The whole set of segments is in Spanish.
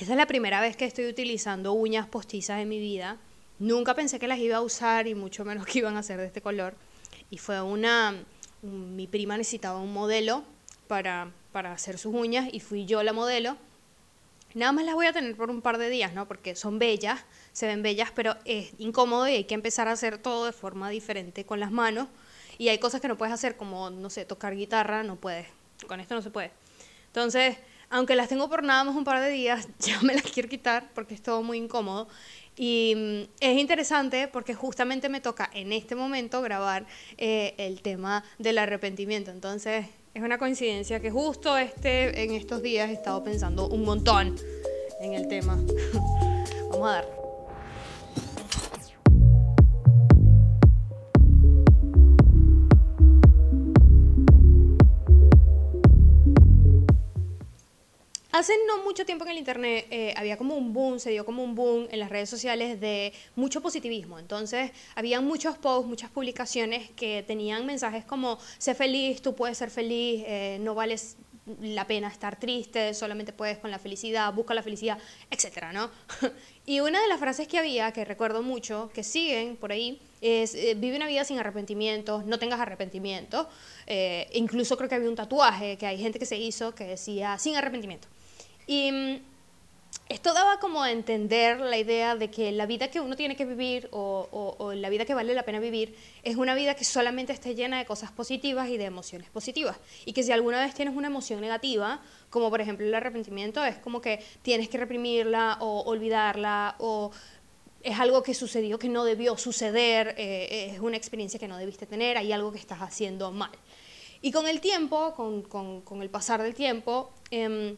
Esta es la primera vez que estoy utilizando uñas postizas en mi vida. Nunca pensé que las iba a usar y mucho menos que iban a ser de este color. Y fue una... Mi prima necesitaba un modelo para, para hacer sus uñas y fui yo la modelo. Nada más las voy a tener por un par de días, ¿no? Porque son bellas, se ven bellas, pero es incómodo y hay que empezar a hacer todo de forma diferente con las manos. Y hay cosas que no puedes hacer, como, no sé, tocar guitarra, no puedes. Con esto no se puede. Entonces, aunque las tengo por nada más un par de días, ya me las quiero quitar porque es todo muy incómodo. Y mm, es interesante porque justamente me toca en este momento grabar eh, el tema del arrepentimiento. Entonces, es una coincidencia que justo este, en estos días he estado pensando un montón en el tema. Vamos a dar. Hace no mucho tiempo en el Internet eh, había como un boom, se dio como un boom en las redes sociales de mucho positivismo. Entonces, había muchos posts, muchas publicaciones que tenían mensajes como, sé feliz, tú puedes ser feliz, eh, no vales la pena estar triste, solamente puedes con la felicidad, busca la felicidad, etcétera, ¿no? y una de las frases que había, que recuerdo mucho, que siguen por ahí, es eh, vive una vida sin arrepentimientos, no tengas arrepentimientos. incluso creo que había un tatuaje que hay gente que se hizo que decía sin arrepentimiento. Y mm, esto daba como a entender la idea de que la vida que uno tiene que vivir o, la vida que vale la pena vivir es una vida que solamente esté llena de cosas positivas y de emociones positivas. Y que si alguna vez tienes una emoción negativa, como por ejemplo el arrepentimiento, es como que tienes que reprimirla o olvidarla o es algo que sucedió que no debió suceder, eh, es una experiencia que no debiste tener, hay algo que estás haciendo mal. Y con el tiempo, con, el pasar del tiempo, em,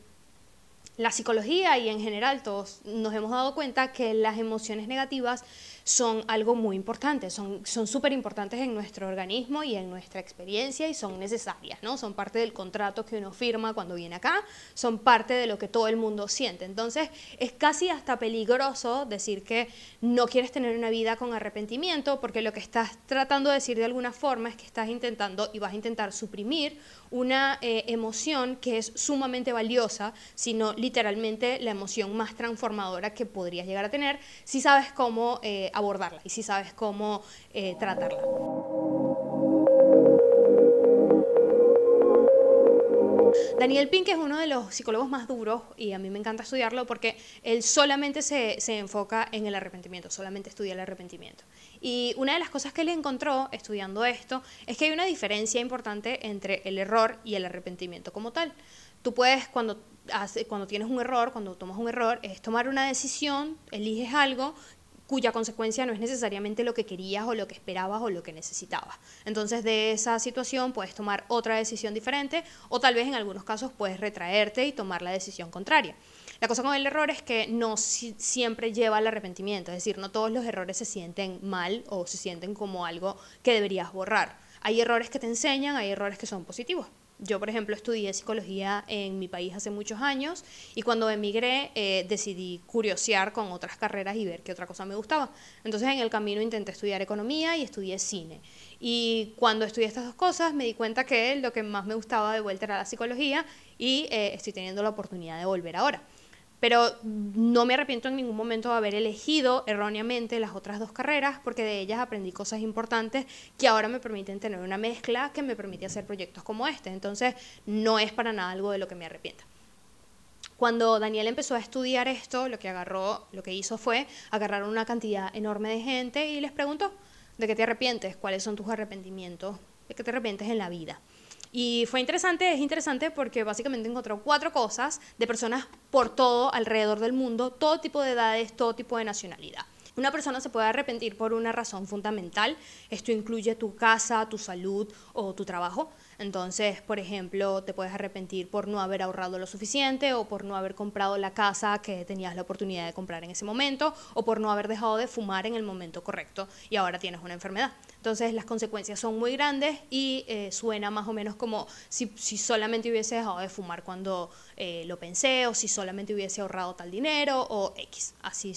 la psicología y en general todos nos hemos dado cuenta que las emociones negativas son algo muy importante, son súper importantes en nuestro organismo y en nuestra experiencia y son necesarias, ¿no? Son parte del contrato que uno firma cuando viene acá, son parte de lo que todo el mundo siente. Entonces es casi hasta peligroso decir que no quieres tener una vida con arrepentimiento porque lo que estás tratando de decir de alguna forma es que estás intentando y vas a intentar suprimir una eh, emoción que es sumamente valiosa, sino literalmente la emoción más transformadora que podrías llegar a tener si sabes cómo eh, abordarla y si sabes cómo eh, tratarla. Daniel Pink es uno de los psicólogos más duros y a mí me encanta estudiarlo porque él solamente se, se, enfoca en el arrepentimiento, solamente estudia el arrepentimiento. Y una de las cosas que él encontró estudiando esto es que hay una diferencia importante entre el error y el arrepentimiento como tal. Tú puedes, cuando, cuando tienes un error, cuando tomas un error, es tomar una decisión, eliges algo cuya consecuencia no es necesariamente lo que querías o lo que esperabas o lo que necesitabas. Entonces de esa situación puedes tomar otra decisión diferente o tal vez en algunos casos puedes retraerte y tomar la decisión contraria. La cosa con el error es que no siempre lleva al arrepentimiento, es decir, no todos los errores se sienten mal o se sienten como algo que deberías borrar. Hay errores que te enseñan, hay errores que son positivos. Yo, por ejemplo, estudié psicología en mi país hace muchos años y cuando emigré eh, decidí curiosear con otras carreras y ver qué otra cosa me gustaba. Entonces en el camino intenté estudiar economía y estudié cine. Y cuando estudié estas dos cosas me di cuenta que lo que más me gustaba de vuelta era la psicología y eh, estoy teniendo la oportunidad de volver ahora pero no me arrepiento en ningún momento de haber elegido erróneamente las otras dos carreras porque de ellas aprendí cosas importantes que ahora me permiten tener una mezcla que me permite hacer proyectos como este. Entonces, no es para nada algo de lo que me arrepienta. Cuando Daniel empezó a estudiar esto, lo que agarró, lo que hizo fue agarrar una cantidad enorme de gente y les preguntó, ¿de qué te arrepientes? ¿Cuáles son tus arrepentimientos? ¿De qué te arrepientes en la vida? Y fue interesante, es interesante porque básicamente encontró cuatro cosas de personas por todo alrededor del mundo, todo tipo de edades, todo tipo de nacionalidad. Una persona se puede arrepentir por una razón fundamental. Esto incluye tu casa, tu salud o tu trabajo. Entonces, por ejemplo, te puedes arrepentir por no haber ahorrado lo suficiente o por no haber comprado la casa que tenías la oportunidad de comprar en ese momento o por no haber dejado de fumar en el momento correcto y ahora tienes una enfermedad. Entonces, las consecuencias son muy grandes y eh, suena más o menos como si, solamente hubiese dejado de fumar cuando eh, lo pensé o si solamente hubiese ahorrado tal dinero o X. Así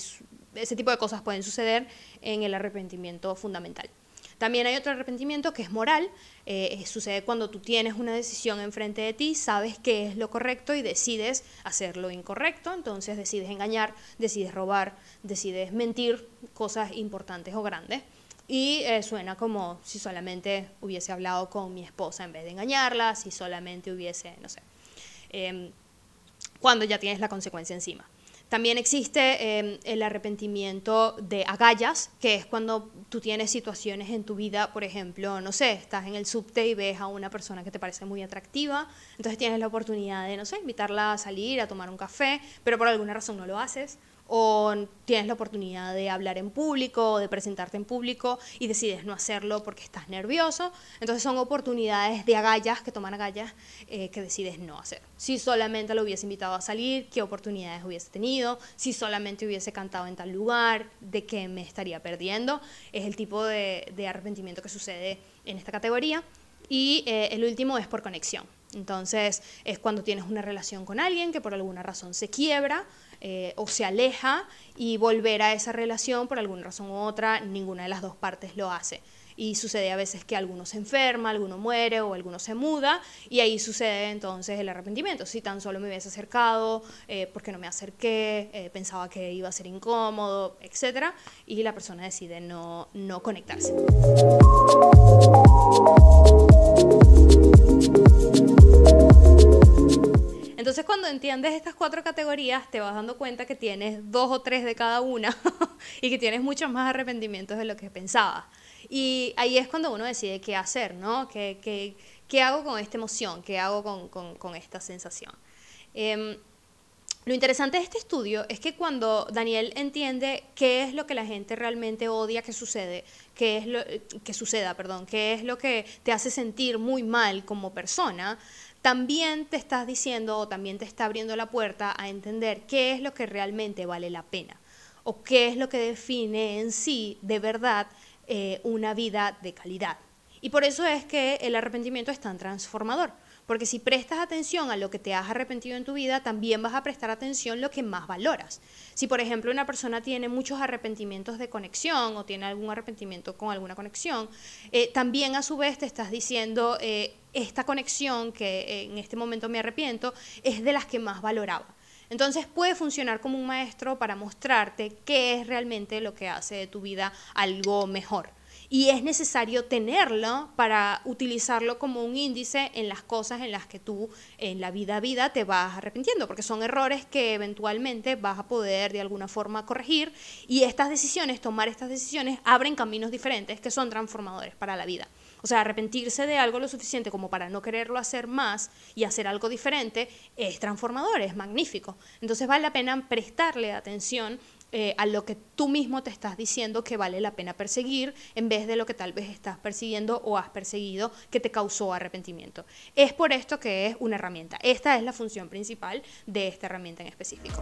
ese tipo de cosas pueden suceder en el arrepentimiento fundamental. También hay otro arrepentimiento que es moral, eh, sucede cuando tú tienes una decisión enfrente de ti, sabes qué es lo correcto y decides hacer lo incorrecto, entonces decides engañar, decides robar, decides mentir cosas importantes o grandes. Y eh, suena como si solamente hubiese hablado con mi esposa en vez de engañarla, si solamente hubiese, no sé, em, cuando ya tienes la consecuencia encima. También existe em, el arrepentimiento de agallas, que es cuando tú tienes situaciones en tu vida, por ejemplo, no sé, estás en el subte y ves a una persona que te parece muy atractiva, entonces tienes la oportunidad de, no sé, invitarla a salir, a tomar un café, pero por alguna razón no lo haces o tienes la oportunidad de hablar en público o de presentarte en público y decides no hacerlo porque estás nervioso. Entonces son oportunidades de agallas, que toman agallas, eh, que decides no hacer. Si solamente lo hubiese invitado a salir, qué oportunidades hubiese tenido, si solamente hubiese cantado en tal lugar, de qué me estaría perdiendo. Es el tipo de, arrepentimiento que sucede en esta categoría. Y eh, el último es por conexión. Entonces es cuando tienes una relación con alguien que por alguna razón se quiebra eh, o se aleja y volver a esa relación por alguna razón u otra, ninguna de las dos partes lo hace. Y sucede a veces que alguno se enferma, alguno muere o alguno se muda y ahí sucede entonces el arrepentimiento. Si tan solo me hubiese acercado, eh, porque no me acerqué, eh, pensaba que iba a ser incómodo, etc. Y la persona decide no, no conectarse. Entonces cuando entiendes estas cuatro categorías te vas dando cuenta que tienes dos o tres de cada una y que tienes muchos más arrepentimientos de lo que pensabas. Y ahí es cuando uno decide qué hacer, ¿no? ¿Qué, qué, qué hago con esta emoción? ¿Qué hago con, con, esta sensación? Em, lo interesante de este estudio es que cuando Daniel entiende qué es lo que la gente realmente odia que sucede, qué es lo que suceda, perdón, qué es lo que te hace sentir muy mal como persona, también te estás diciendo o también te está abriendo la puerta a entender qué es lo que realmente vale la pena o qué es lo que define en sí de verdad eh, una vida de calidad. Y por eso es que el arrepentimiento es tan transformador porque si prestas atención a lo que te has arrepentido en tu vida, también vas a prestar atención a lo que más valoras. Si, por ejemplo, una persona tiene muchos arrepentimientos de conexión o tiene algún arrepentimiento con alguna conexión, eh, también a su vez te estás diciendo, eh, esta conexión que en este momento me arrepiento es de las que más valoraba. Entonces puede funcionar como un maestro para mostrarte qué es realmente lo que hace de tu vida algo mejor y es necesario tenerlo para utilizarlo como un índice en las cosas en las que tú en la vida a vida te vas arrepintiendo, porque son errores que eventualmente vas a poder de alguna forma corregir y estas decisiones, tomar estas decisiones, abren caminos diferentes que son transformadores para la vida. O sea, arrepentirse de algo lo suficiente como para no quererlo hacer más y hacer algo diferente es transformador, es magnífico. Entonces vale la pena prestarle atención eh, a lo que tú mismo te estás diciendo que vale la pena perseguir en vez de lo que tal vez estás persiguiendo o has perseguido que te causó arrepentimiento. Es por esto que es una herramienta. Esta es la función principal de esta herramienta en específico.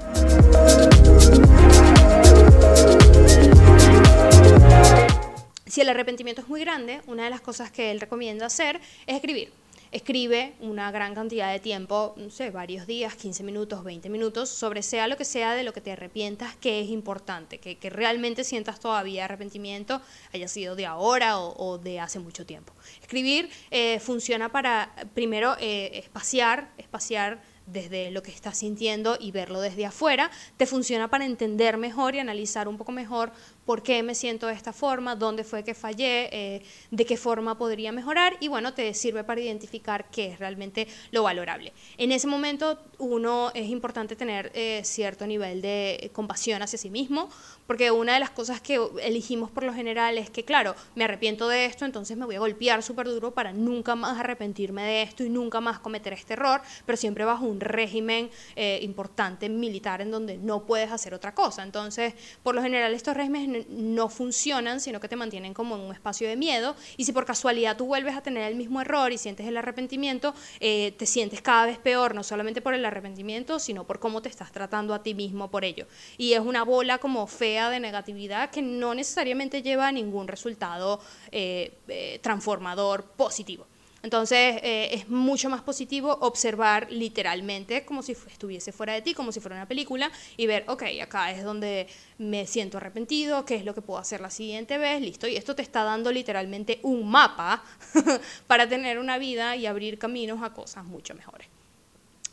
Si el arrepentimiento es muy grande, una de las cosas que él recomienda hacer es escribir escribe una gran cantidad de tiempo, no sé, varios días, 15 minutos, 20 minutos, sobre sea lo que sea de lo que te arrepientas, que es importante, que, realmente sientas todavía arrepentimiento, haya sido de ahora o, de hace mucho tiempo. Escribir eh, funciona para, primero, eh, espaciar, espaciar desde lo que estás sintiendo y verlo desde afuera, te funciona para entender mejor y analizar un poco mejor por qué me siento de esta forma, dónde fue que fallé, eh, de qué forma podría mejorar y bueno, te sirve para identificar qué es realmente lo valorable. En ese momento uno es importante tener eh, cierto nivel de compasión hacia sí mismo, porque una de las cosas que elegimos por lo general es que, claro, me arrepiento de esto, entonces me voy a golpear súper duro para nunca más arrepentirme de esto y nunca más cometer este error, pero siempre bajo régimen eh, importante militar en donde no puedes hacer otra cosa. Entonces, por lo general estos regímenes no funcionan, sino que te mantienen como en un espacio de miedo. Y si por casualidad tú vuelves a tener el mismo error y sientes el arrepentimiento, eh, te sientes cada vez peor, no solamente por el arrepentimiento, sino por cómo te estás tratando a ti mismo por ello. Y es una bola como fea de negatividad que no necesariamente lleva a ningún resultado eh, transformador positivo. Entonces eh, es mucho más positivo observar literalmente como si estuviese fuera de ti, como si fuera una película y ver, ok, acá es donde me siento arrepentido, qué es lo que puedo hacer la siguiente vez, listo. Y esto te está dando literalmente un mapa para tener una vida y abrir caminos a cosas mucho mejores.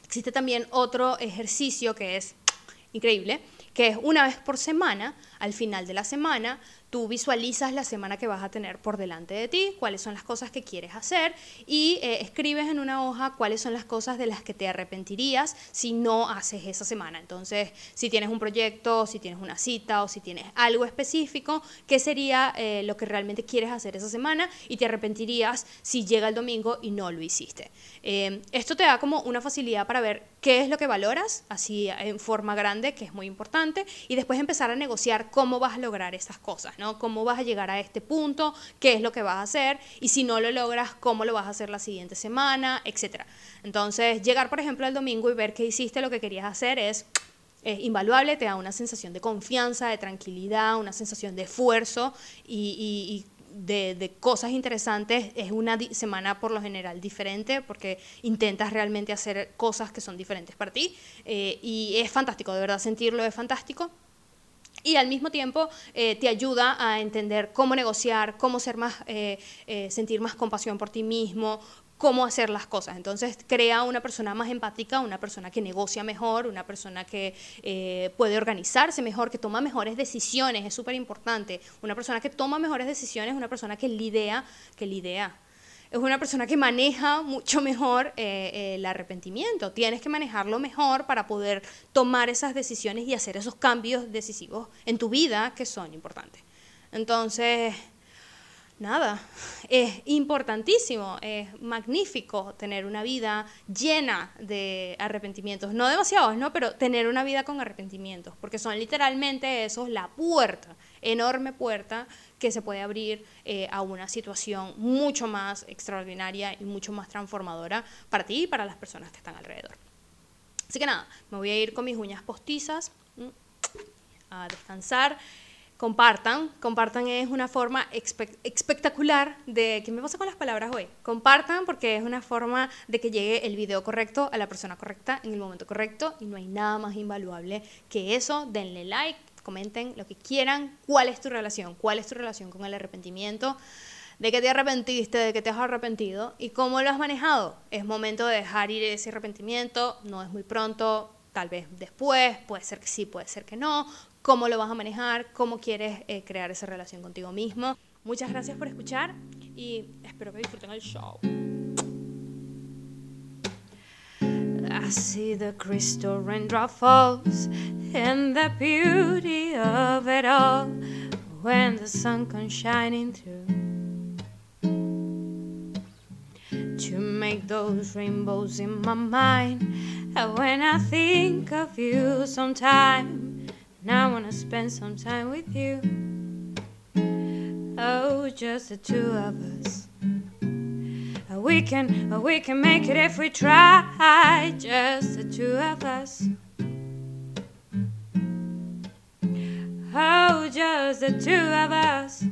Existe también otro ejercicio que es increíble, que es una vez por semana, al final de la semana, Tú visualizas la semana que vas a tener por delante de ti, cuáles son las cosas que quieres hacer y eh, escribes en una hoja cuáles son las cosas de las que te arrepentirías si no haces esa semana. Entonces, si tienes un proyecto, si tienes una cita o si tienes algo específico, ¿qué sería eh, lo que realmente quieres hacer esa semana y te arrepentirías si llega el domingo y no lo hiciste? Eh, esto te da como una facilidad para ver qué es lo que valoras, así en forma grande, que es muy importante, y después empezar a negociar cómo vas a lograr esas cosas. Cómo vas a llegar a este punto, qué es lo que vas a hacer y si no lo logras, cómo lo vas a hacer la siguiente semana, etcétera. Entonces, llegar, por ejemplo, el domingo y ver que hiciste lo que querías hacer es invaluable, te da una sensación de confianza, de tranquilidad, una sensación de esfuerzo y, de, cosas interesantes. Es una semana por lo general diferente porque intentas realmente hacer cosas que son diferentes para ti eh, y es fantástico, de verdad sentirlo es fantástico y al mismo tiempo eh, te ayuda a entender cómo negociar, cómo ser más, eh, eh, sentir más compasión por ti mismo, cómo hacer las cosas. Entonces crea una persona más empática, una persona que negocia mejor, una persona que puede organizarse mejor, que toma mejores decisiones, es súper importante. Una persona que toma mejores decisiones, una persona que lidea, que lidea es una persona que maneja mucho mejor eh, el arrepentimiento. Tienes que manejarlo mejor para poder tomar esas decisiones y hacer esos cambios decisivos en tu vida que son importantes. Entonces, nada, es importantísimo, es magnífico tener una vida llena de arrepentimientos, no demasiados, ¿no? Pero tener una vida con arrepentimientos, porque son literalmente esos la puerta, enorme puerta que se puede abrir eh, a una situación mucho más extraordinaria y mucho más transformadora para ti y para las personas que están alrededor. Así que nada, me voy a ir con mis uñas postizas a descansar compartan. Compartan es una forma espectacular de... ¿Qué me pasa con las palabras hoy? Compartan porque es una forma de que llegue el video correcto a la persona correcta en el momento correcto y no hay nada más invaluable que eso. Denle like, comenten lo que quieran. ¿Cuál es tu relación? ¿Cuál es tu relación con el arrepentimiento? ¿De qué te arrepentiste? ¿De qué te has arrepentido? ¿Y cómo lo has manejado? Es momento de dejar ir ese arrepentimiento. No es muy pronto. Tal vez después, puede ser que sí, puede ser que no cómo lo vas a manejar, cómo quieres eh, crear esa relación contigo mismo. Muchas gracias por escuchar y espero que disfruten el show. I see the crystal raindrop falls and the beauty of it all when the sun comes shining through to make those rainbows in my mind and when I think of you sometime Now I wanna spend some time with you. Oh, just the two of us. We can, we can make it if we try. Just the two of us. Oh, just the two of us.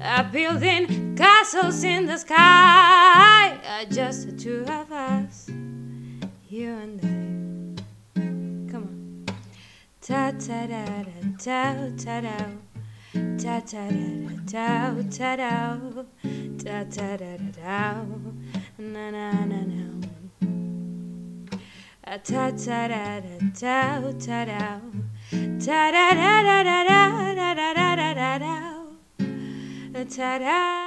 Uh, building castles in the sky. Uh, just the two of us. You and I. Come on. Ta ta da da ta ta da ta ta da da ta da ta ta da da da na na na na ta ta da da ta ta da ta da da da da da da da da da da da